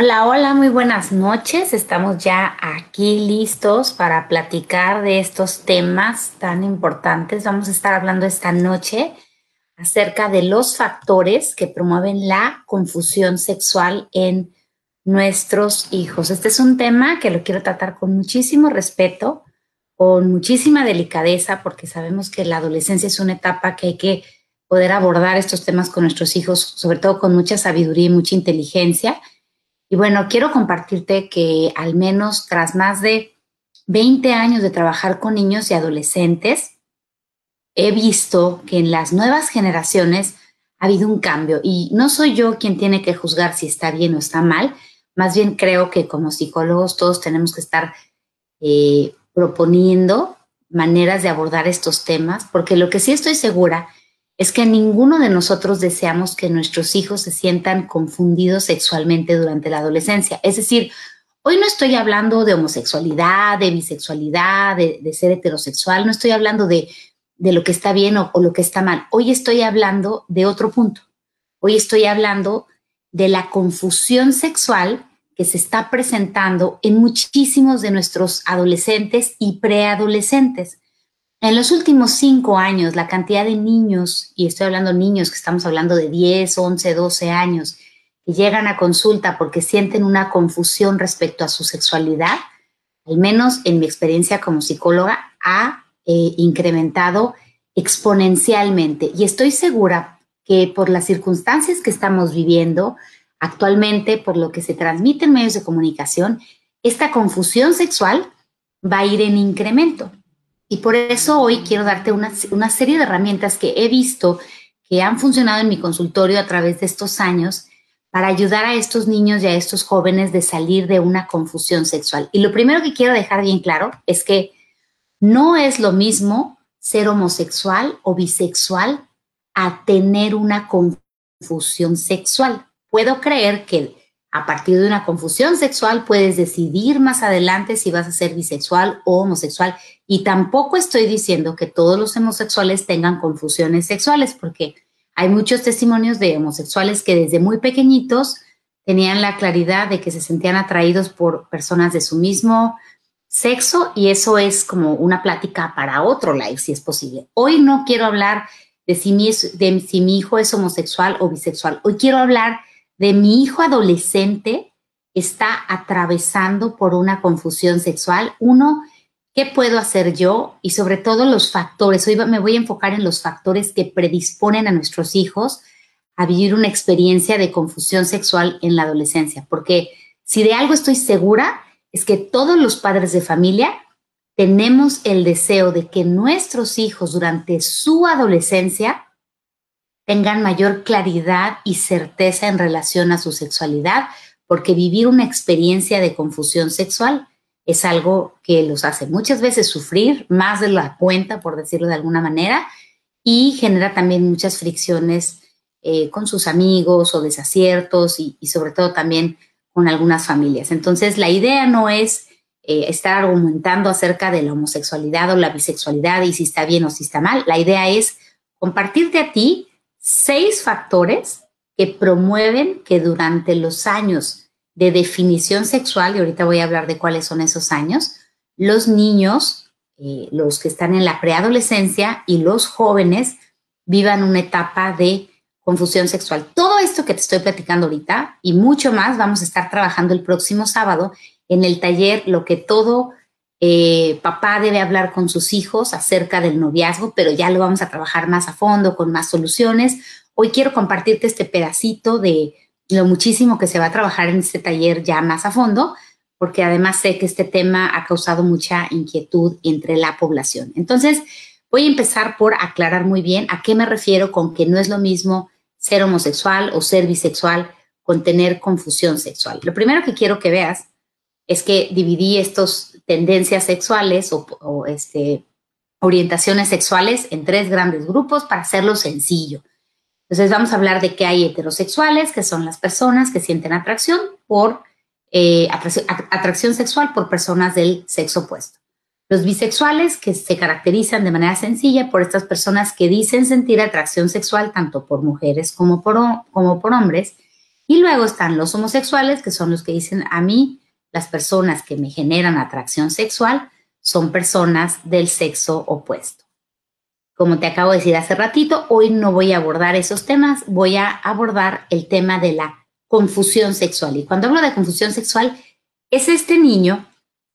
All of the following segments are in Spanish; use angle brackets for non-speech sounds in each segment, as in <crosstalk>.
Hola, hola, muy buenas noches. Estamos ya aquí listos para platicar de estos temas tan importantes. Vamos a estar hablando esta noche acerca de los factores que promueven la confusión sexual en nuestros hijos. Este es un tema que lo quiero tratar con muchísimo respeto, con muchísima delicadeza, porque sabemos que la adolescencia es una etapa que hay que poder abordar estos temas con nuestros hijos, sobre todo con mucha sabiduría y mucha inteligencia y bueno, quiero compartirte que al menos tras más de 20 años de trabajar con niños y adolescentes, he visto que en las nuevas generaciones ha habido un cambio. Y no soy yo quien tiene que juzgar si está bien o está mal, más bien creo que como psicólogos todos tenemos que estar eh, proponiendo maneras de abordar estos temas, porque lo que sí estoy segura es que ninguno de nosotros deseamos que nuestros hijos se sientan confundidos sexualmente durante la adolescencia. Es decir, hoy no estoy hablando de homosexualidad, de bisexualidad, de, ser heterosexual, no estoy hablando de, lo que está bien o, o lo que está mal. Hoy estoy hablando de otro punto. Hoy estoy hablando de la confusión sexual que se está presentando en muchísimos de nuestros adolescentes y preadolescentes. En los últimos cinco años, la cantidad de niños, y estoy hablando niños que estamos hablando de 10, 11, 12 años, que llegan a consulta porque sienten una confusión respecto a su sexualidad, al menos en mi experiencia como psicóloga, ha eh, incrementado exponencialmente. Y estoy segura que por las circunstancias que estamos viviendo actualmente, por lo que se transmite en medios de comunicación, esta confusión sexual va a ir en incremento. Y por eso hoy quiero darte una, serie de herramientas que he visto que han funcionado en mi consultorio a través de estos años para ayudar a estos niños y a estos jóvenes de salir de una confusión sexual. Y lo primero que quiero dejar bien claro es que no es lo mismo ser homosexual o bisexual a tener una confusión sexual. Puedo creer que a partir de una confusión sexual puedes decidir más adelante si vas a ser bisexual o homosexual. Y tampoco estoy diciendo que todos los homosexuales tengan confusiones sexuales, porque hay muchos testimonios de homosexuales que desde muy pequeñitos tenían la claridad de que se sentían atraídos por personas de su mismo sexo y eso es como una plática para otro live, si es posible. Hoy no quiero hablar de si mi, de si mi hijo es homosexual o bisexual. Hoy quiero hablar de mi hijo adolescente está atravesando por una confusión sexual. Uno, ¿qué puedo hacer yo? Y sobre todo los factores. Hoy me voy a enfocar en los factores que predisponen a nuestros hijos a vivir una experiencia de confusión sexual en la adolescencia. Porque si de algo estoy segura, es que todos los padres de familia tenemos el deseo de que nuestros hijos durante su adolescencia tengan mayor claridad y certeza en relación a su sexualidad, porque vivir una experiencia de confusión sexual es algo que los hace muchas veces sufrir más de la cuenta, por decirlo de alguna manera, y genera también muchas fricciones eh, con sus amigos o desaciertos y, sobre todo también con algunas familias. Entonces, la idea no es eh, estar argumentando acerca de la homosexualidad o la bisexualidad y si está bien o si está mal. La idea es compartirte a ti seis factores que promueven que durante los años de definición sexual, y ahorita voy a hablar de cuáles son esos años, los niños, eh, los que están en la preadolescencia y los jóvenes vivan una etapa de confusión sexual. Todo esto que te estoy platicando ahorita y mucho más vamos a estar trabajando el próximo sábado en el taller Lo que todo eh, papá debe hablar con sus hijos acerca del noviazgo, pero ya lo vamos a trabajar más a fondo, con más soluciones. Hoy quiero compartirte este pedacito de lo muchísimo que se va a trabajar en este taller ya más a fondo, porque además sé que este tema ha causado mucha inquietud entre la población. Entonces, voy a empezar por aclarar muy bien a qué me refiero con que no es lo mismo ser homosexual o ser bisexual con tener confusión sexual. Lo primero que quiero que veas es que dividí estos tendencias sexuales o, este, orientaciones sexuales en tres grandes grupos para hacerlo sencillo. Entonces vamos a hablar de que hay heterosexuales, que son las personas que sienten atracción por eh, atracción, sexual por personas del sexo opuesto. Los bisexuales, que se caracterizan de manera sencilla por estas personas que dicen sentir atracción sexual tanto por mujeres como por, como por hombres. Y luego están los homosexuales, que son los que dicen a mí, las personas que me generan atracción sexual son personas del sexo opuesto. Como te acabo de decir hace ratito, hoy no voy a abordar esos temas, voy a abordar el tema de la confusión sexual. Y cuando hablo de confusión sexual, es este niño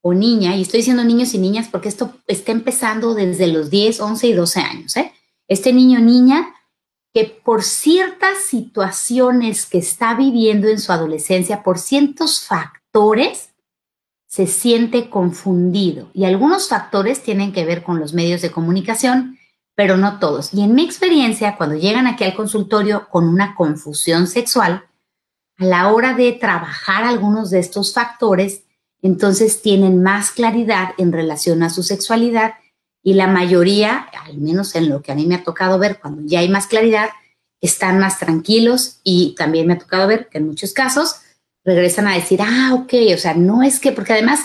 o niña, y estoy diciendo niños y niñas porque esto está empezando desde los 10, 11 y 12 años, ¿eh? Este niño o niña que por ciertas situaciones que está viviendo en su adolescencia, por ciertos factores, se siente confundido. Y algunos factores tienen que ver con los medios de comunicación, pero no todos. Y en mi experiencia, cuando llegan aquí al consultorio con una confusión sexual, a la hora de trabajar algunos de estos factores, entonces tienen más claridad en relación a su sexualidad y la mayoría, al menos en lo que a mí me ha tocado ver, cuando ya hay más claridad, están más tranquilos y también me ha tocado ver que en muchos casos regresan a decir, ah, ok, o sea, no es que, porque además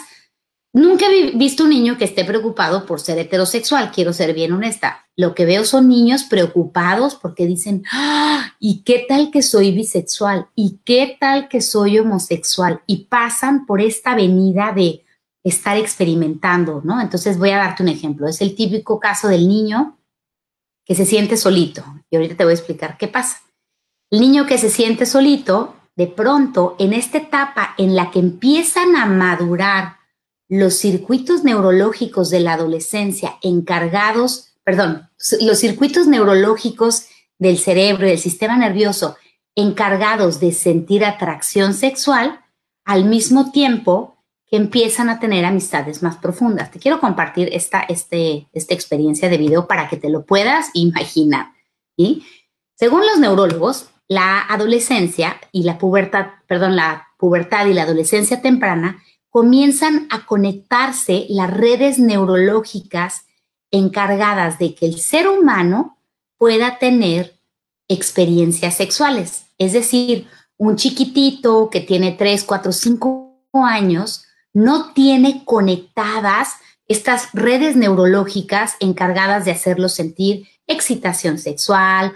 Nunca he visto un niño que esté preocupado por ser heterosexual, quiero ser bien honesta. Lo que veo son niños preocupados porque dicen, ¡Ah! ¿y qué tal que soy bisexual? ¿Y qué tal que soy homosexual? Y pasan por esta avenida de estar experimentando, ¿no? Entonces voy a darte un ejemplo. Es el típico caso del niño que se siente solito. Y ahorita te voy a explicar qué pasa. El niño que se siente solito, de pronto, en esta etapa en la que empiezan a madurar los circuitos neurológicos de la adolescencia encargados, perdón, los circuitos neurológicos del cerebro y del sistema nervioso encargados de sentir atracción sexual, al mismo tiempo que empiezan a tener amistades más profundas. Te quiero compartir esta, este, esta experiencia de video para que te lo puedas imaginar. Según los neurólogos, la adolescencia y la pubertad, perdón, la pubertad y la adolescencia temprana comienzan a conectarse las redes neurológicas encargadas de que el ser humano pueda tener experiencias sexuales. Es decir, un chiquitito que tiene 3, 4, 5 años no tiene conectadas estas redes neurológicas encargadas de hacerlo sentir excitación sexual,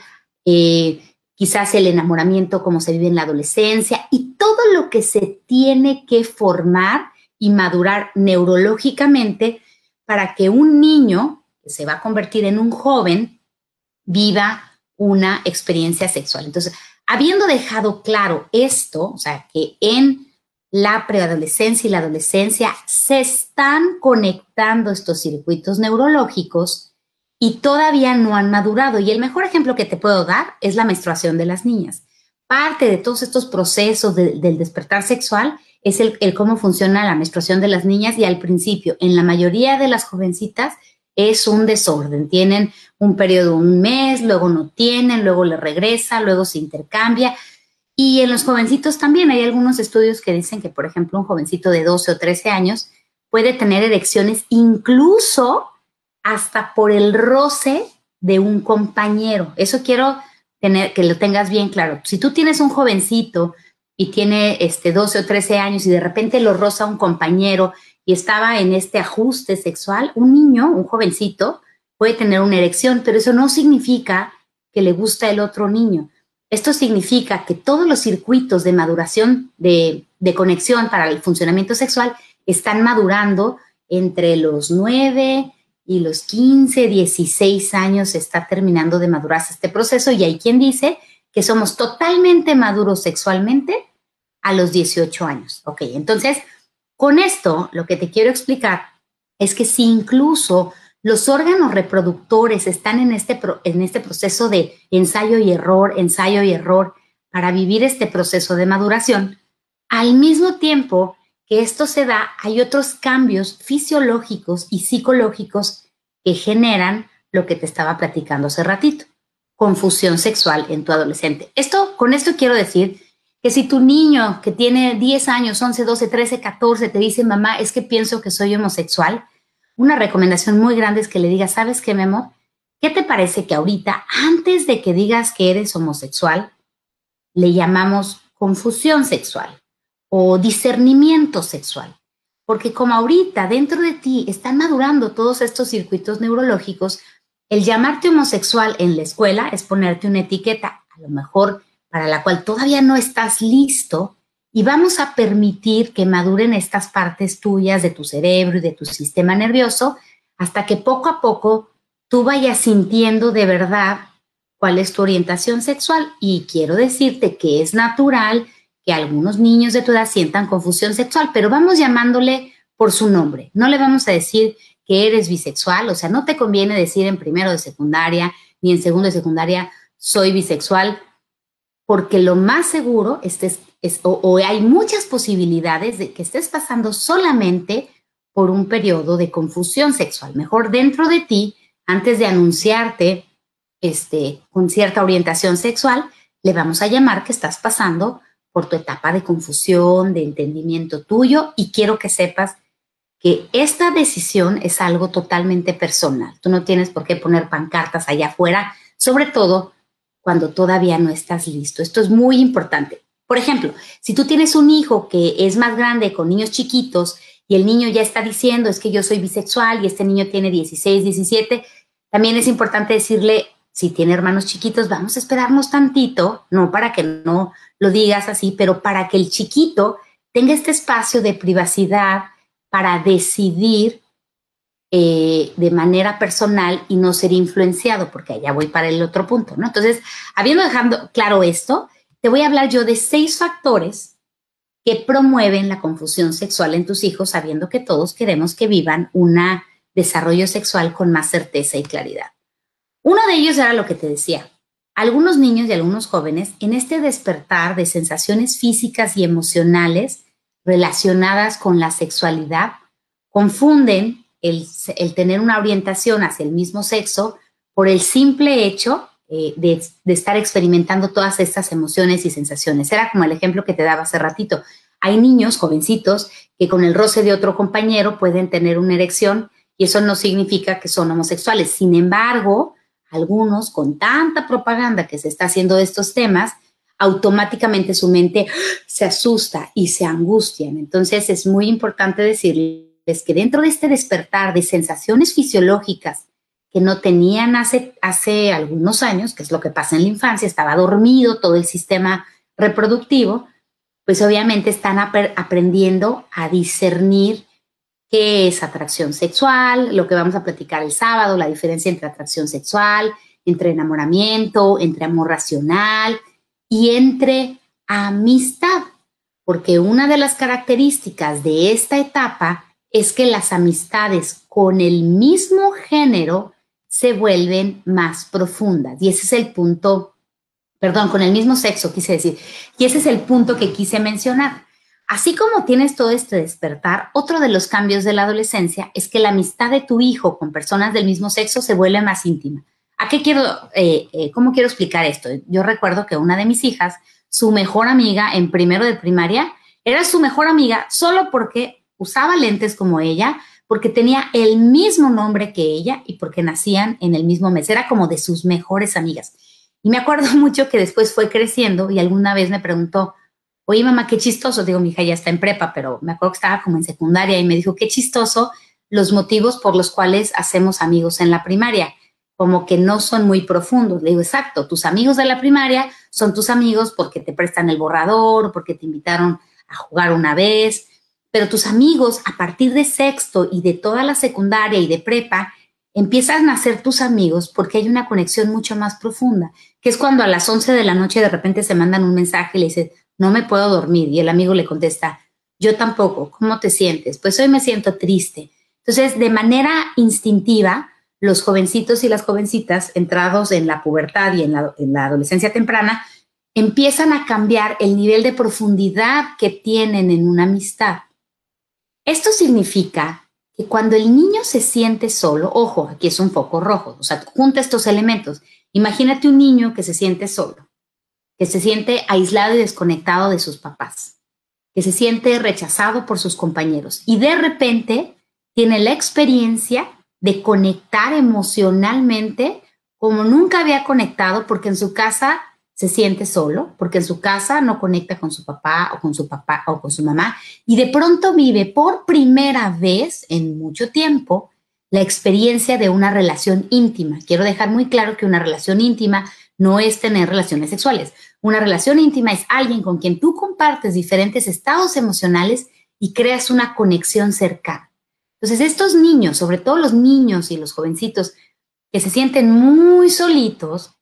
eh, quizás el enamoramiento como se vive en la adolescencia y todo lo que se tiene que formar y madurar neurológicamente para que un niño que se va a convertir en un joven viva una experiencia sexual. Entonces, habiendo dejado claro esto, o sea, que en la preadolescencia y la adolescencia se están conectando estos circuitos neurológicos, y todavía no han madurado. Y el mejor ejemplo que te puedo dar es la menstruación de las niñas. Parte de todos estos procesos del despertar sexual es el, cómo funciona la menstruación de las niñas y al principio, en la mayoría de las jovencitas, es un desorden. Tienen un periodo, un mes, luego no tienen, luego le regresa, luego se intercambia. Y en los jovencitos también hay algunos estudios que dicen que, por ejemplo, un jovencito de 12 o 13 años puede tener erecciones incluso hasta por el roce de un compañero. Eso quiero tener, que lo tengas bien claro. Si tú tienes un jovencito y tiene este 12 o 13 años y de repente lo roza un compañero y estaba en este ajuste sexual, un niño, un jovencito, puede tener una erección, pero eso no significa que le gusta el otro niño. Esto significa que todos los circuitos de maduración, de, de conexión para el funcionamiento sexual, están madurando entre los 9, y los 15, 16 años está terminando de madurarse este proceso y hay quien dice que somos totalmente maduros sexualmente a los 18 años. Ok, entonces, con esto lo que te quiero explicar es que si incluso los órganos reproductores están en este, en este proceso de ensayo y error, ensayo y error para vivir este proceso de maduración, al mismo tiempo esto se da, hay otros cambios fisiológicos y psicológicos que generan lo que te estaba platicando hace ratito, confusión sexual en tu adolescente. Esto, con esto quiero decir que si tu niño que tiene 10 años, 11, 12, 13, 14, te dice, mamá, es que pienso que soy homosexual, una recomendación muy grande es que le digas, ¿sabes qué, mi amor? ¿Qué te parece que ahorita, antes de que digas que eres homosexual, le llamamos confusión sexual? O discernimiento sexual. Porque como ahorita dentro de ti están madurando todos estos circuitos neurológicos, el llamarte homosexual en la escuela es ponerte una etiqueta. A lo mejor para la cual todavía no estás listo y vamos a permitir que maduren estas partes tuyas de tu cerebro y de tu sistema nervioso hasta que poco a poco tú vayas sintiendo de verdad cuál es tu orientación sexual. Y quiero decirte que es natural que algunos niños de tu edad sientan confusión sexual, pero vamos llamándole por su nombre. No le vamos a decir que eres bisexual, o sea, no te conviene decir en primero de secundaria ni en segundo de secundaria soy bisexual, porque lo más seguro es, o, hay muchas posibilidades de que estés pasando solamente por un periodo de confusión sexual. Mejor dentro de ti, antes de anunciarte este, con cierta orientación sexual, le vamos a llamar que estás pasando por tu etapa de confusión, de entendimiento tuyo y quiero que sepas que esta decisión es algo totalmente personal. Tú no tienes por qué poner pancartas allá afuera, sobre todo cuando todavía no estás listo. Esto es muy importante. Por ejemplo, si tú tienes un hijo que es más grande con niños chiquitos y el niño ya está diciendo es que yo soy bisexual y este niño tiene 16, 17, también es importante decirle, si tiene hermanos chiquitos, vamos a esperarnos tantito, no para que no lo digas así, pero para que el chiquito tenga este espacio de privacidad para decidir eh, de manera personal y no ser influenciado, porque allá voy para el otro punto, ¿no? Entonces, habiendo dejado claro esto, te voy a hablar yo de seis factores que promueven la confusión sexual en tus hijos, sabiendo que todos queremos que vivan un desarrollo sexual con más certeza y claridad. Uno de ellos era lo que te decía. Algunos niños y algunos jóvenes, en este despertar de sensaciones físicas y emocionales relacionadas con la sexualidad, confunden el, tener una orientación hacia el mismo sexo por el simple hecho eh, de, de, estar experimentando todas estas emociones y sensaciones. Era como el ejemplo que te daba hace ratito. Hay niños, jovencitos, que con el roce de otro compañero pueden tener una erección y eso no significa que son homosexuales. Sin embargo, algunos, con tanta propaganda que se está haciendo de estos temas, automáticamente su mente se asusta y se angustian. Entonces es muy importante decirle es que dentro de este despertar de sensaciones fisiológicas que no tenían hace, hace algunos años, que es lo que pasa en la infancia, estaba dormido todo el sistema reproductivo, pues obviamente están aprendiendo a discernir qué es atracción sexual, lo que vamos a platicar el sábado, la diferencia entre atracción sexual, entre enamoramiento, entre amor racional y entre amistad, porque una de las características de esta etapa es que las amistades con el mismo género se vuelven más profundas. Y ese es el punto, perdón, con el mismo sexo quise decir. Y ese es el punto que quise mencionar. Así como tienes todo este despertar, otro de los cambios de la adolescencia es que la amistad de tu hijo con personas del mismo sexo se vuelve más íntima. ¿A qué quiero, eh, eh, cómo quiero explicar esto? Yo recuerdo que una de mis hijas, su mejor amiga en primero de primaria, era su mejor amiga solo porque usaba lentes como ella, porque tenía el mismo nombre que ella y porque nacían en el mismo mes. Era como de sus mejores amigas. Y me acuerdo <laughs> mucho que después fue creciendo y alguna vez me preguntó, oye mamá, qué chistoso. Digo, mi hija ya está en prepa, pero me acuerdo que estaba como en secundaria y me dijo, qué chistoso los motivos por los cuales hacemos amigos en la primaria, como que no son muy profundos. Le digo, exacto, tus amigos de la primaria son tus amigos porque te prestan el borrador, porque te invitaron a jugar una vez, pero tus amigos a partir de sexto y de toda la secundaria y de prepa empiezan a ser tus amigos porque hay una conexión mucho más profunda, que es cuando a las 11 de la noche de repente se mandan un mensaje y le dicen, no me puedo dormir, y el amigo le contesta, yo tampoco, ¿cómo te sientes? Pues hoy me siento triste. Entonces, de manera instintiva, los jovencitos y las jovencitas entrados en la pubertad y en la, en la adolescencia temprana, empiezan a cambiar el nivel de profundidad que tienen en una amistad. Esto significa que cuando el niño se siente solo, ojo, aquí es un foco rojo, o sea, junta estos elementos. Imagínate un niño que se siente solo, que se siente aislado y desconectado de sus papás, que se siente rechazado por sus compañeros y de repente tiene la experiencia de conectar emocionalmente como nunca había conectado porque en su casa se siente solo porque en su casa no conecta con su papá o con su papá o con su mamá y de pronto vive por primera vez en mucho tiempo la experiencia de una relación íntima. Quiero dejar muy claro que una relación íntima no es tener relaciones sexuales. Una relación íntima es alguien con quien tú compartes diferentes estados emocionales y creas una conexión cercana. Entonces, estos niños, sobre todo los niños y los jovencitos que se sienten muy solitos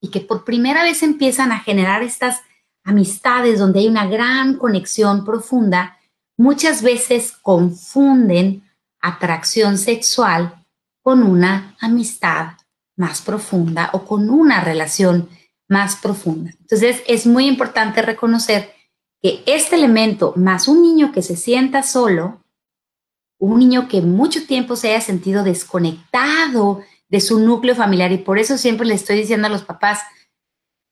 y que por primera vez empiezan a generar estas amistades donde hay una gran conexión profunda, muchas veces confunden atracción sexual con una amistad más profunda o con una relación más profunda. Entonces es muy importante reconocer que este elemento, más un niño que se sienta solo, un niño que mucho tiempo se haya sentido desconectado de su núcleo familiar, y por eso siempre le estoy diciendo a los papás,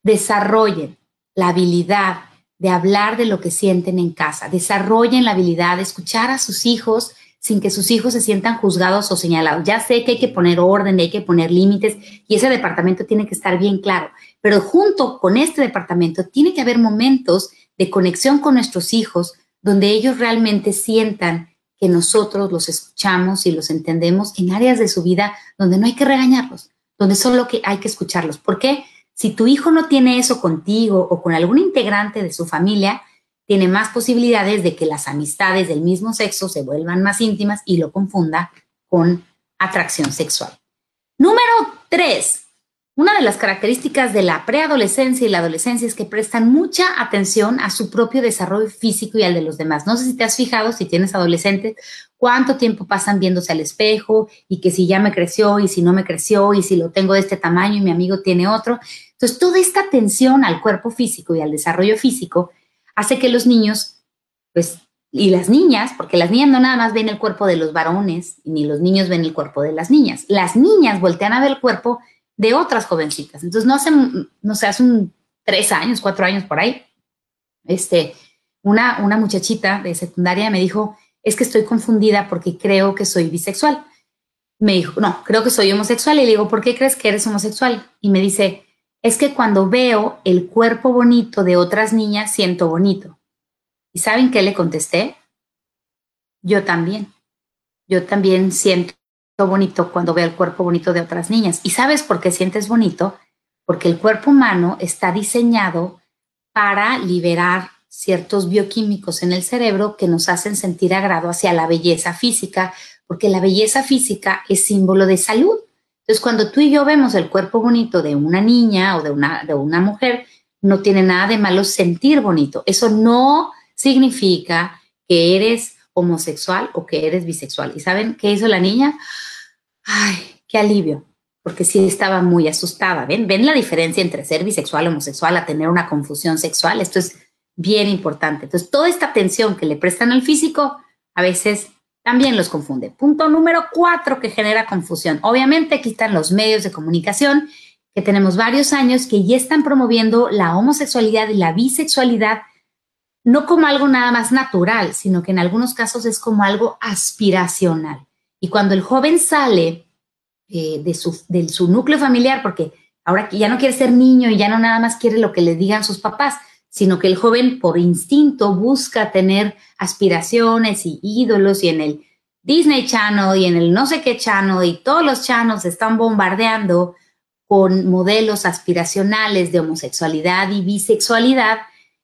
desarrollen la habilidad de hablar de lo que sienten en casa, desarrollen la habilidad de escuchar a sus hijos sin que sus hijos se sientan juzgados o señalados. Ya sé que hay que poner orden, hay que poner límites y ese departamento tiene que estar bien claro, pero junto con este departamento tiene que haber momentos de conexión con nuestros hijos donde ellos realmente sientan que nosotros los escuchamos y los entendemos en áreas de su vida donde no hay que regañarlos, donde solo hay que escucharlos. ¿Por qué? Si tu hijo no tiene eso contigo o con algún integrante de su familia, tiene más posibilidades de que las amistades del mismo sexo se vuelvan más íntimas y lo confunda con atracción sexual. Número tres, una de las características de la preadolescencia y la adolescencia es que prestan mucha atención a su propio desarrollo físico y al de los demás. No sé si te has fijado, si tienes adolescentes, cuánto tiempo pasan viéndose al espejo y que si ya me creció y si no me creció y si lo tengo de este tamaño y mi amigo tiene otro. Entonces, toda esta atención al cuerpo físico y al desarrollo físico hace que los niños, pues, y las niñas, porque las niñas no nada más ven el cuerpo de los varones, ni los niños ven el cuerpo de las niñas. Las niñas voltean a ver el cuerpo de otras jovencitas. Entonces, no hace, no sé, hace un tres años, cuatro años por ahí, este, una, una muchachita de secundaria me dijo, es que estoy confundida porque creo que soy bisexual. Me dijo, no, creo que soy homosexual. Y le digo, ¿por qué crees que eres homosexual? Y me dice, es que cuando veo el cuerpo bonito de otras niñas, siento bonito. ¿Y saben qué le contesté? Yo también. Yo también siento bonito cuando veo el cuerpo bonito de otras niñas. ¿Y sabes por qué sientes bonito? Porque el cuerpo humano está diseñado para liberar ciertos bioquímicos en el cerebro que nos hacen sentir agrado hacia la belleza física, porque la belleza física es símbolo de salud. Entonces, cuando tú y yo vemos el cuerpo bonito de una niña o de una, de una mujer, no tiene nada de malo sentir bonito. Eso no significa que eres homosexual o que eres bisexual. ¿Y saben qué hizo la niña? Ay, qué alivio, porque sí estaba muy asustada. ¿Ven? ¿Ven la diferencia entre ser bisexual homosexual a tener una confusión sexual? Esto es bien importante. Entonces, toda esta atención que le prestan al físico a veces también los confunde. Punto número cuatro que genera confusión. Obviamente aquí están los medios de comunicación, que tenemos varios años que ya están promoviendo la homosexualidad y la bisexualidad, no como algo nada más natural, sino que en algunos casos es como algo aspiracional. Y cuando el joven sale eh, de, su, de su núcleo familiar, porque ahora ya no quiere ser niño y ya no nada más quiere lo que le digan sus papás, sino que el joven por instinto busca tener aspiraciones y ídolos y en el Disney Channel y en el no sé qué channel y todos los channels están bombardeando con modelos aspiracionales de homosexualidad y bisexualidad.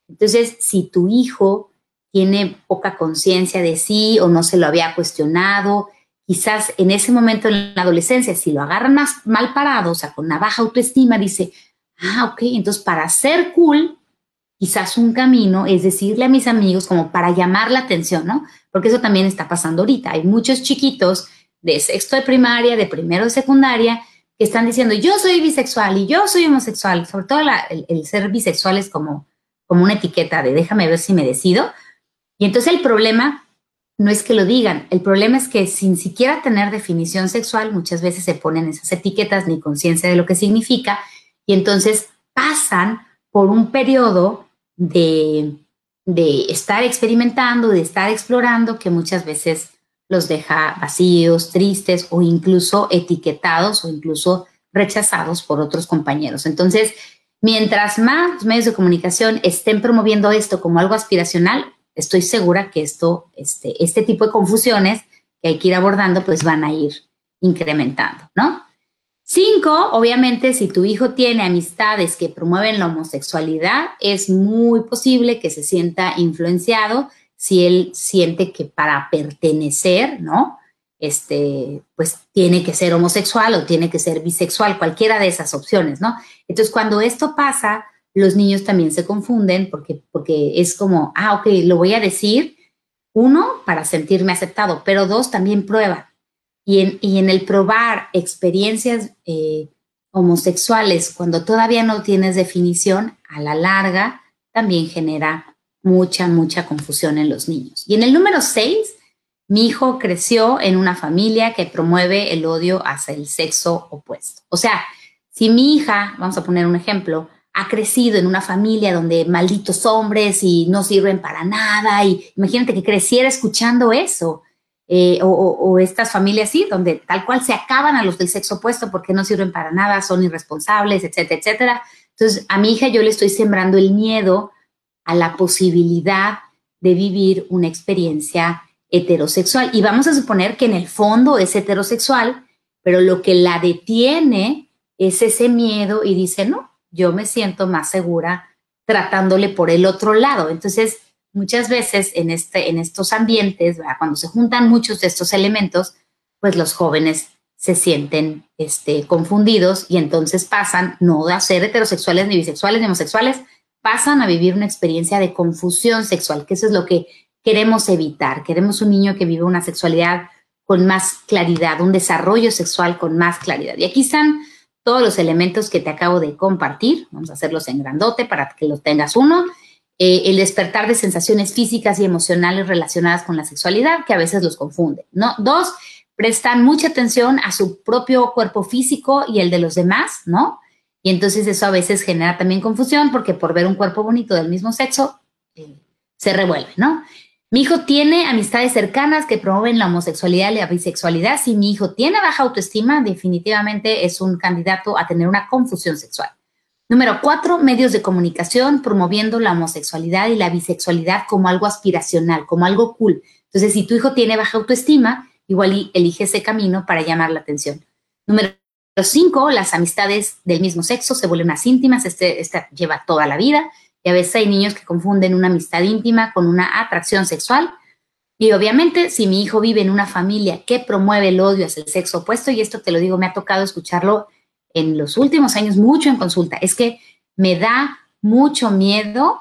Entonces, si tu hijo tiene poca conciencia de sí o no se lo había cuestionado, quizás en ese momento en la adolescencia, si lo agarran mal parado, o sea, con una baja autoestima, dice, ah, ok, entonces para ser cool quizás un camino es decirle a mis amigos como para llamar la atención, ¿no? Porque eso también está pasando ahorita. Hay muchos chiquitos de sexto de primaria, de primero de secundaria, que están diciendo, yo soy bisexual y yo soy homosexual. Sobre todo el, ser bisexual es como, como una etiqueta de déjame ver si me decido. Y entonces el problema no es que lo digan, el problema es que sin siquiera tener definición sexual, muchas veces se ponen esas etiquetas ni conciencia de lo que significa y entonces pasan por un periodo de, estar experimentando, de estar explorando, que muchas veces los deja vacíos, tristes o incluso etiquetados o incluso rechazados por otros compañeros. Entonces, mientras más medios de comunicación estén promoviendo esto como algo aspiracional, estoy segura que esto, este, este tipo de confusiones que hay que ir abordando, pues van a ir incrementando, ¿no? Cinco, obviamente, si tu hijo tiene amistades que promueven la homosexualidad, es muy posible que se sienta influenciado si él siente que para pertenecer, ¿no? Este, pues tiene que ser homosexual o tiene que ser bisexual, cualquiera de esas opciones, ¿no? Entonces, cuando esto pasa, los niños también se confunden porque, porque es como, ah, ok, lo voy a decir, uno, para sentirme aceptado, pero dos, también prueba. Y en, el probar experiencias eh, homosexuales cuando todavía no tienes definición, a la larga también genera mucha, mucha confusión en los niños. Y en el número seis, mi hijo creció en una familia que promueve el odio hacia el sexo opuesto. O sea, si mi hija, vamos a poner un ejemplo, ha crecido en una familia donde malditos hombres y no sirven para nada, y imagínate que creciera escuchando eso, eh, o, estas familias sí, donde tal cual se acaban a los del sexo opuesto porque no sirven para nada, son irresponsables, etcétera, etcétera. Entonces, a mi hija yo le estoy sembrando el miedo a la posibilidad de vivir una experiencia heterosexual. Y vamos a suponer que en el fondo es heterosexual, pero lo que la detiene es ese miedo y dice, no, yo me siento más segura tratándole por el otro lado. Entonces, muchas veces en, este, en estos ambientes, cuando se juntan muchos de estos elementos, pues los jóvenes se sienten este, confundidos y entonces pasan no a ser heterosexuales ni bisexuales ni homosexuales, pasan a vivir una experiencia de confusión sexual, que eso es lo que queremos evitar. Queremos un niño que vive una sexualidad con más claridad, un desarrollo sexual con más claridad. Y aquí están todos los elementos que te acabo de compartir. Vamos a hacerlos en grandote para que los tengas uno. Eh, el despertar de sensaciones físicas y emocionales relacionadas con la sexualidad, que a veces los confunde. ¿no? Dos, prestan mucha atención a su propio cuerpo físico y el de los demás, ¿no? Y entonces eso a veces genera también confusión porque por ver un cuerpo bonito del mismo sexo eh, se revuelve, ¿no? Mi hijo tiene amistades cercanas que promueven la homosexualidad y la bisexualidad. Si mi hijo tiene baja autoestima, definitivamente es un candidato a tener una confusión sexual. Número cuatro, medios de comunicación promoviendo la homosexualidad y la bisexualidad como algo aspiracional, como algo cool. Entonces, si tu hijo tiene baja autoestima, igual elige ese camino para llamar la atención. Número cinco, las amistades del mismo sexo se vuelven más íntimas. Este, este lleva toda la vida. Y a veces hay niños que confunden una amistad íntima con una atracción sexual. Y obviamente, si mi hijo vive en una familia que promueve el odio hacia el sexo opuesto, y esto te lo digo, me ha tocado escucharlo en los últimos años mucho en consulta, es que me da mucho miedo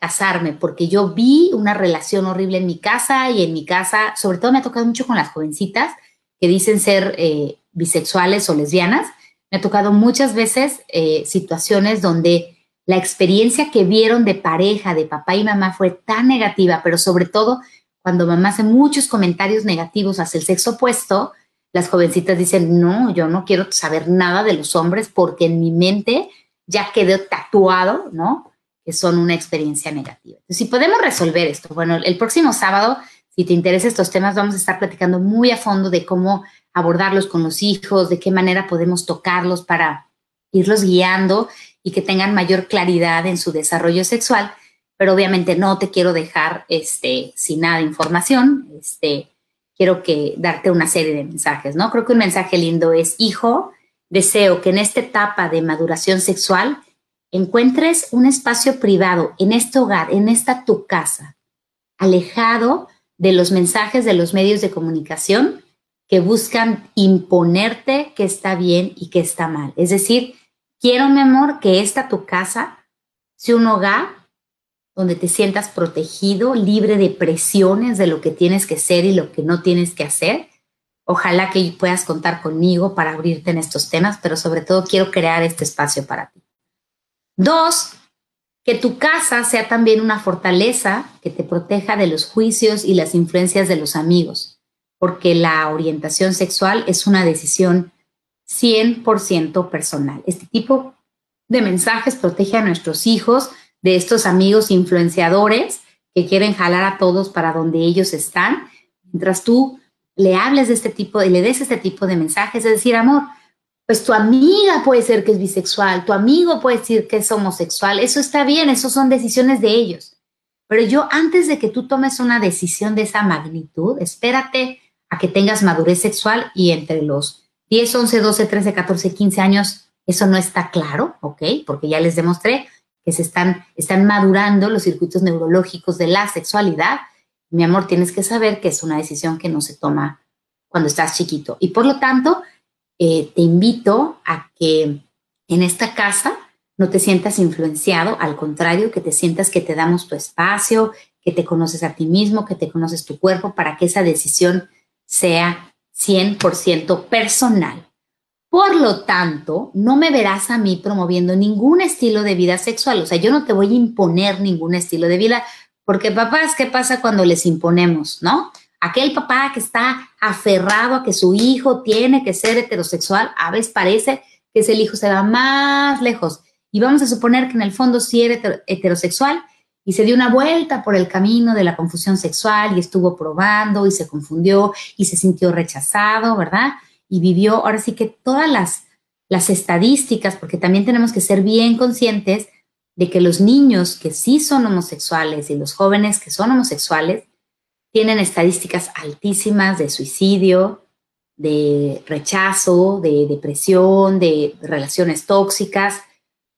casarme porque yo vi una relación horrible en mi casa y en mi casa, sobre todo me ha tocado mucho con las jovencitas que dicen ser eh, bisexuales o lesbianas. Me ha tocado muchas veces eh, situaciones donde la experiencia que vieron de pareja, de papá y mamá fue tan negativa, pero sobre todo cuando mamá hace muchos comentarios negativos hacia el sexo opuesto, las jovencitas dicen, no, yo no quiero saber nada de los hombres porque en mi mente ya quedó tatuado, ¿no? Que son una experiencia negativa. Entonces, si podemos resolver esto, bueno, el próximo sábado, si te interesan estos temas, vamos a estar platicando muy a fondo de cómo abordarlos con los hijos, de qué manera podemos tocarlos para irlos guiando y que tengan mayor claridad en su desarrollo sexual, pero obviamente no te quiero dejar este, sin nada de información. Este, quiero que darte una serie de mensajes, ¿no? Creo que un mensaje lindo es, hijo, deseo que en esta etapa de maduración sexual encuentres un espacio privado en este hogar, en esta tu casa, alejado de los mensajes de los medios de comunicación que buscan imponerte que está bien y que está mal. Es decir, quiero, mi amor, que esta tu casa sea un hogar donde te sientas protegido, libre de presiones de lo que tienes que ser y lo que no tienes que hacer. Ojalá que puedas contar conmigo para abrirte en estos temas, pero sobre todo quiero crear este espacio para ti. Dos, que tu casa sea también una fortaleza que te proteja de los juicios y las influencias de los amigos, porque la orientación sexual es una decisión 100% personal. Este tipo de mensajes protege a nuestros hijos de estos amigos influenciadores que quieren jalar a todos para donde ellos están, mientras tú le hables de este tipo y le des este tipo de mensajes, es decir, amor, pues tu amiga puede ser que es bisexual, tu amigo puede decir que es homosexual, eso está bien, eso son decisiones de ellos. Pero yo antes de que tú tomes una decisión de esa magnitud, espérate a que tengas madurez sexual y entre los 10, 11, 12, 13, 14, 15 años, eso no está claro, ¿ok? Porque ya les demostré que se están, están madurando los circuitos neurológicos de la sexualidad. Mi amor, tienes que saber que es una decisión que no se toma cuando estás chiquito. Y por lo tanto, eh, te invito a que en esta casa no te sientas influenciado, al contrario, que te sientas que te damos tu espacio, que te conoces a ti mismo, que te conoces tu cuerpo, para que esa decisión sea 100% personal. Por lo tanto, no me verás a mí promoviendo ningún estilo de vida sexual. O sea, yo no te voy a imponer ningún estilo de vida, porque papás, ¿qué pasa cuando les imponemos, no? Aquel papá que está aferrado a que su hijo tiene que ser heterosexual, a veces parece que ese hijo se va más lejos. Y vamos a suponer que en el fondo sí era heterosexual y se dio una vuelta por el camino de la confusión sexual y estuvo probando y se confundió y se sintió rechazado, ¿verdad? Y vivió ahora sí que todas las, las estadísticas, porque también tenemos que ser bien conscientes de que los niños que sí son homosexuales y los jóvenes que son homosexuales tienen estadísticas altísimas de suicidio, de rechazo, de depresión, de relaciones tóxicas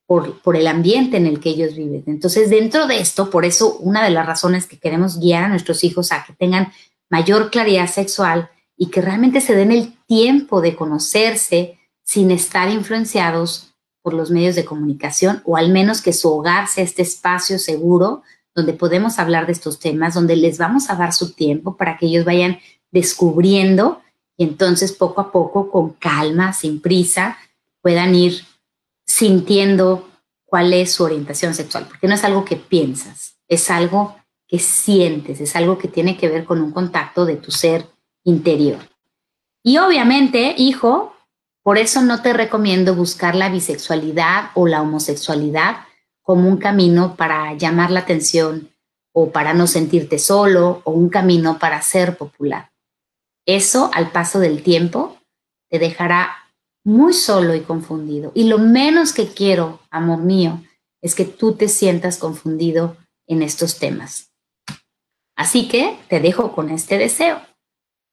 por, el ambiente en el que ellos viven. Entonces, dentro de esto, por eso una de las razones que queremos guiar a nuestros hijos a que tengan mayor claridad sexual y que realmente se den el tiempo de conocerse sin estar influenciados por los medios de comunicación o al menos que su hogar sea este espacio seguro donde podemos hablar de estos temas, donde les vamos a dar su tiempo para que ellos vayan descubriendo y entonces poco a poco, con calma, sin prisa, puedan ir sintiendo cuál es su orientación sexual, porque no es algo que piensas, es algo que sientes, es algo que tiene que ver con un contacto de tu ser interior. Y obviamente, hijo, por eso no te recomiendo buscar la bisexualidad o la homosexualidad como un camino para llamar la atención o para no sentirte solo o un camino para ser popular. Eso al paso del tiempo te dejará muy solo y confundido. Y lo menos que quiero, amor mío, es que tú te sientas confundido en estos temas. Así que te dejo con este deseo.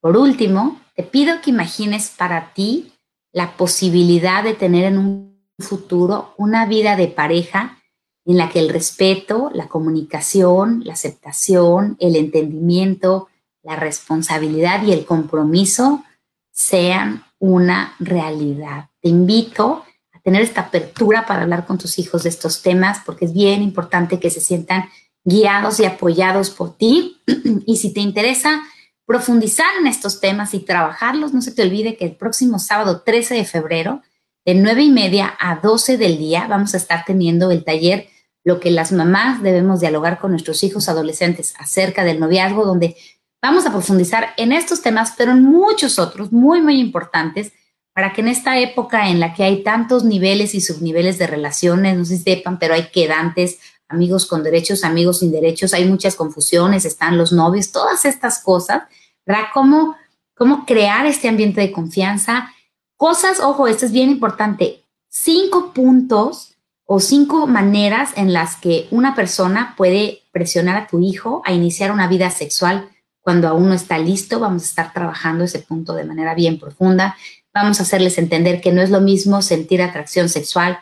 Por último, te pido que imagines para ti la posibilidad de tener en un futuro una vida de pareja en la que el respeto, la comunicación, la aceptación, el entendimiento, la responsabilidad y el compromiso sean una realidad. Te invito a tener esta apertura para hablar con tus hijos de estos temas porque es bien importante que se sientan guiados y apoyados por ti. <clears throat> y si te interesa profundizar en estos temas y trabajarlos, no se te olvide que el próximo sábado 13 de febrero, de 9 y media a 12 del día, vamos a estar teniendo el taller Lo que las mamás debemos dialogar con nuestros hijos adolescentes acerca del noviazgo, donde Vamos a profundizar en estos temas, pero en muchos otros muy, muy importantes, para que en esta época en la que hay tantos niveles y subniveles de relaciones, no si sepan, pero hay quedantes, amigos con derechos, amigos sin derechos, hay muchas confusiones, están los novios, todas estas cosas, ¿verdad? ¿Cómo, cómo crear este ambiente de confianza? Cosas, ojo, esto es bien importante, cinco puntos o cinco maneras en las que una persona puede presionar a tu hijo a iniciar una vida sexual cuando aún no está listo, vamos a estar trabajando ese punto de manera bien profunda. Vamos a hacerles entender que no es lo mismo sentir atracción sexual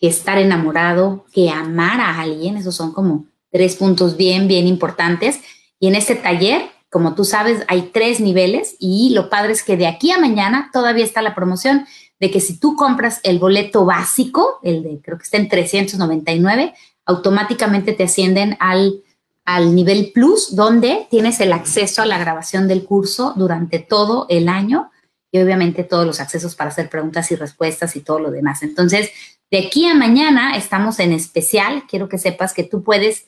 que estar enamorado, que amar a alguien. Esos son como tres puntos bien, bien importantes. Y en este taller, como tú sabes, hay tres niveles y lo padre es que de aquí a mañana todavía está la promoción de que si tú compras el boleto básico, el de creo que está en 399, automáticamente te ascienden al al nivel plus, donde tienes el acceso a la grabación del curso durante todo el año y obviamente todos los accesos para hacer preguntas y respuestas y todo lo demás. Entonces, de aquí a mañana estamos en especial. Quiero que sepas que tú puedes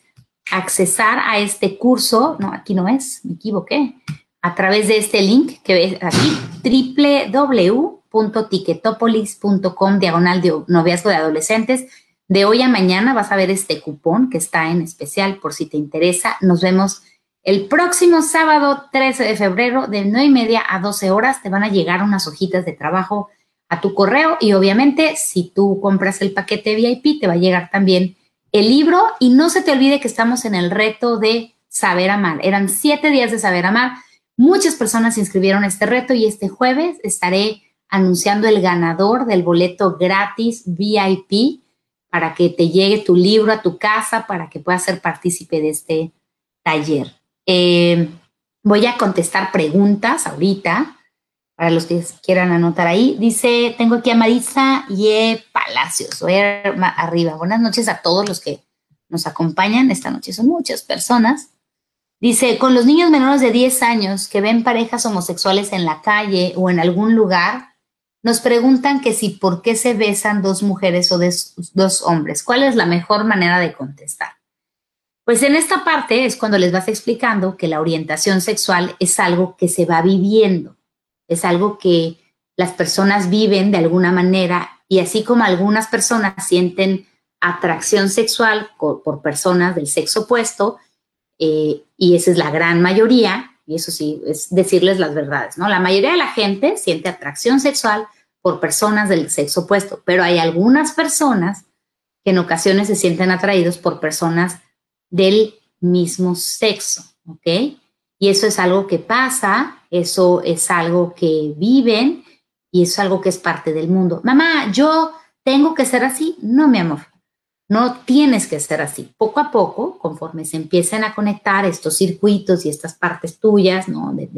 accesar a este curso. No, aquí no es, me equivoqué. A través de este link que ves aquí, www.ticketopolis.com diagonal de noviazgo de adolescentes de hoy a mañana vas a ver este cupón que está en especial por si te interesa. Nos vemos el próximo sábado 13 de febrero de 9 y media a 12 horas. Te van a llegar unas hojitas de trabajo a tu correo y obviamente si tú compras el paquete VIP te va a llegar también el libro y no se te olvide que estamos en el reto de saber amar. Eran siete días de saber amar. Muchas personas se inscribieron a este reto y este jueves estaré anunciando el ganador del boleto gratis VIP para que te llegue tu libro a tu casa, para que puedas ser partícipe de este taller. Eh, voy a contestar preguntas ahorita para los que quieran anotar ahí. Dice, tengo aquí a Marisa Ye Palacios, voy arriba. Buenas noches a todos los que nos acompañan. Esta noche son muchas personas. Dice, con los niños menores de 10 años que ven parejas homosexuales en la calle o en algún lugar, nos preguntan que si por qué se besan dos mujeres o dos hombres. ¿Cuál es la mejor manera de contestar? Pues en esta parte es cuando les vas explicando que la orientación sexual es algo que se va viviendo, es algo que las personas viven de alguna manera y así como algunas personas sienten atracción sexual por, personas del sexo opuesto, eh, y esa es la gran mayoría, y eso sí, es decirles las verdades, ¿no? La mayoría de la gente siente atracción sexual por personas del sexo opuesto, pero hay algunas personas que en ocasiones se sienten atraídos por personas del mismo sexo, ¿ok? Y eso es algo que pasa, eso es algo que viven y eso es algo que es parte del mundo. Mamá, yo tengo que ser así. No, mi amor. No tienes que ser así. Poco a poco, conforme se empiecen a conectar estos circuitos y estas partes tuyas, ¿no? De,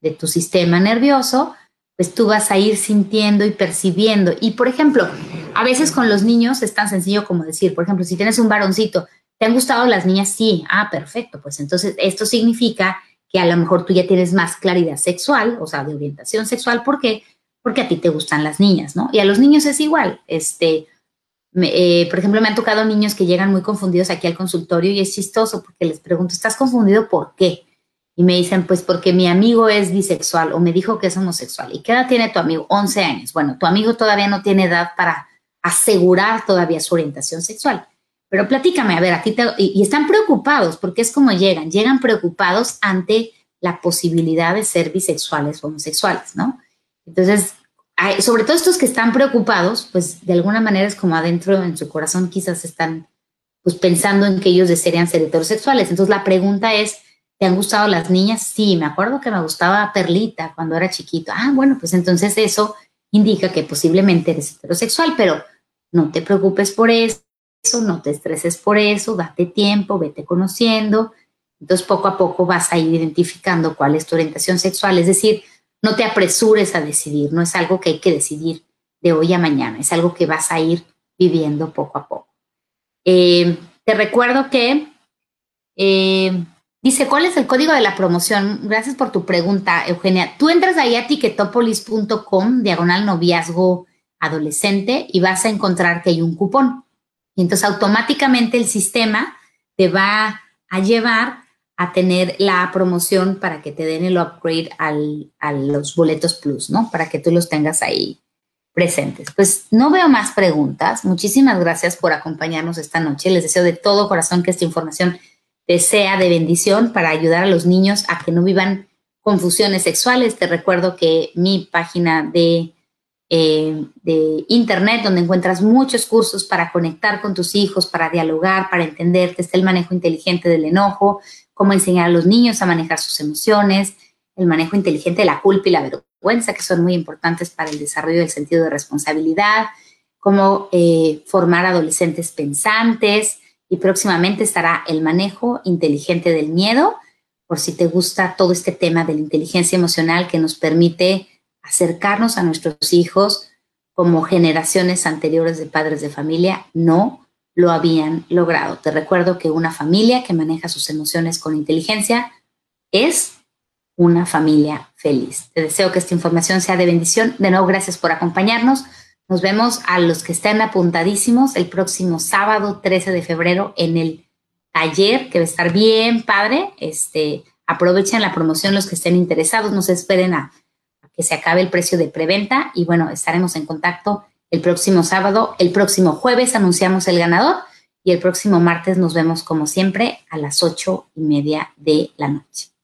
de, tu sistema nervioso, pues tú vas a ir sintiendo y percibiendo. Y por ejemplo, a veces con los niños es tan sencillo como decir, por ejemplo, si tienes un varoncito, ¿te han gustado las niñas? Sí. Ah, perfecto. Pues entonces esto significa a lo mejor tú ya tienes más claridad sexual, o sea, de orientación sexual. ¿Por qué? Porque a ti te gustan las niñas, ¿no? Y a los niños es igual. Este, eh, por ejemplo, me han tocado niños que llegan muy confundidos aquí al consultorio y es chistoso porque les pregunto, ¿estás confundido por qué? Y me dicen, pues porque mi amigo es bisexual o me dijo que es homosexual. ¿Y qué edad tiene tu amigo? 11 años. Bueno, tu amigo todavía no tiene edad para asegurar todavía su orientación sexual. Pero platícame, a ver, aquí te, y, están preocupados porque es como llegan, llegan preocupados ante la posibilidad de ser bisexuales o homosexuales, ¿no? Entonces, sobre todo estos que están preocupados, pues de alguna manera es como adentro en su corazón quizás están pues pensando en que ellos desearían ser heterosexuales. Entonces la pregunta es, ¿te han gustado las niñas? Sí, me acuerdo que me gustaba Perlita cuando era chiquito. Ah, bueno, pues entonces eso indica que posiblemente eres heterosexual, pero no te preocupes por eso, no te estreses por eso, date tiempo, vete conociendo. Entonces poco a poco vas a ir identificando cuál es tu orientación sexual. Es decir, no te apresures a decidir, no es algo que hay que decidir de hoy a mañana, es algo que vas a ir viviendo poco a poco. Eh, te recuerdo que eh, dice, ¿cuál es el código de la promoción? Gracias por tu pregunta, Eugenia. Tú entras ahí a ticketopolis.com, diagonal noviazgo adolescente, y vas a encontrar que hay un cupón. Y entonces automáticamente el sistema te va a llevar a tener la promoción para que te den el upgrade a los boletos plus, ¿no? Para que tú los tengas ahí presentes. Pues no veo más preguntas. Muchísimas gracias por acompañarnos esta noche. Les deseo de todo corazón que esta información te sea de bendición para ayudar a los niños a que no vivan confusiones sexuales. Te recuerdo que mi página de, eh, de internet, donde encuentras muchos cursos para conectar con tus hijos, para dialogar, para entenderte, está el manejo inteligente del enojo, cómo enseñar a los niños a manejar sus emociones, el manejo inteligente de la culpa y la vergüenza, que son muy importantes para el desarrollo del sentido de responsabilidad, cómo eh, formar adolescentes pensantes y próximamente estará el manejo inteligente del miedo, por si te gusta todo este tema de la inteligencia emocional que nos permite acercarnos a nuestros hijos como generaciones anteriores de padres de familia no lo habían logrado. Te recuerdo que una familia que maneja sus emociones con inteligencia es una familia feliz. Te deseo que esta información sea de bendición. De nuevo, gracias por acompañarnos. Nos vemos a los que estén apuntadísimos el próximo sábado 13 de febrero en el taller, que va a estar bien padre. Este, aprovechen la promoción los que estén interesados, no se esperen a que se acabe el precio de preventa y bueno, estaremos en contacto el próximo sábado. El próximo jueves anunciamos el ganador y el próximo martes nos vemos como siempre a las ocho y media de la noche.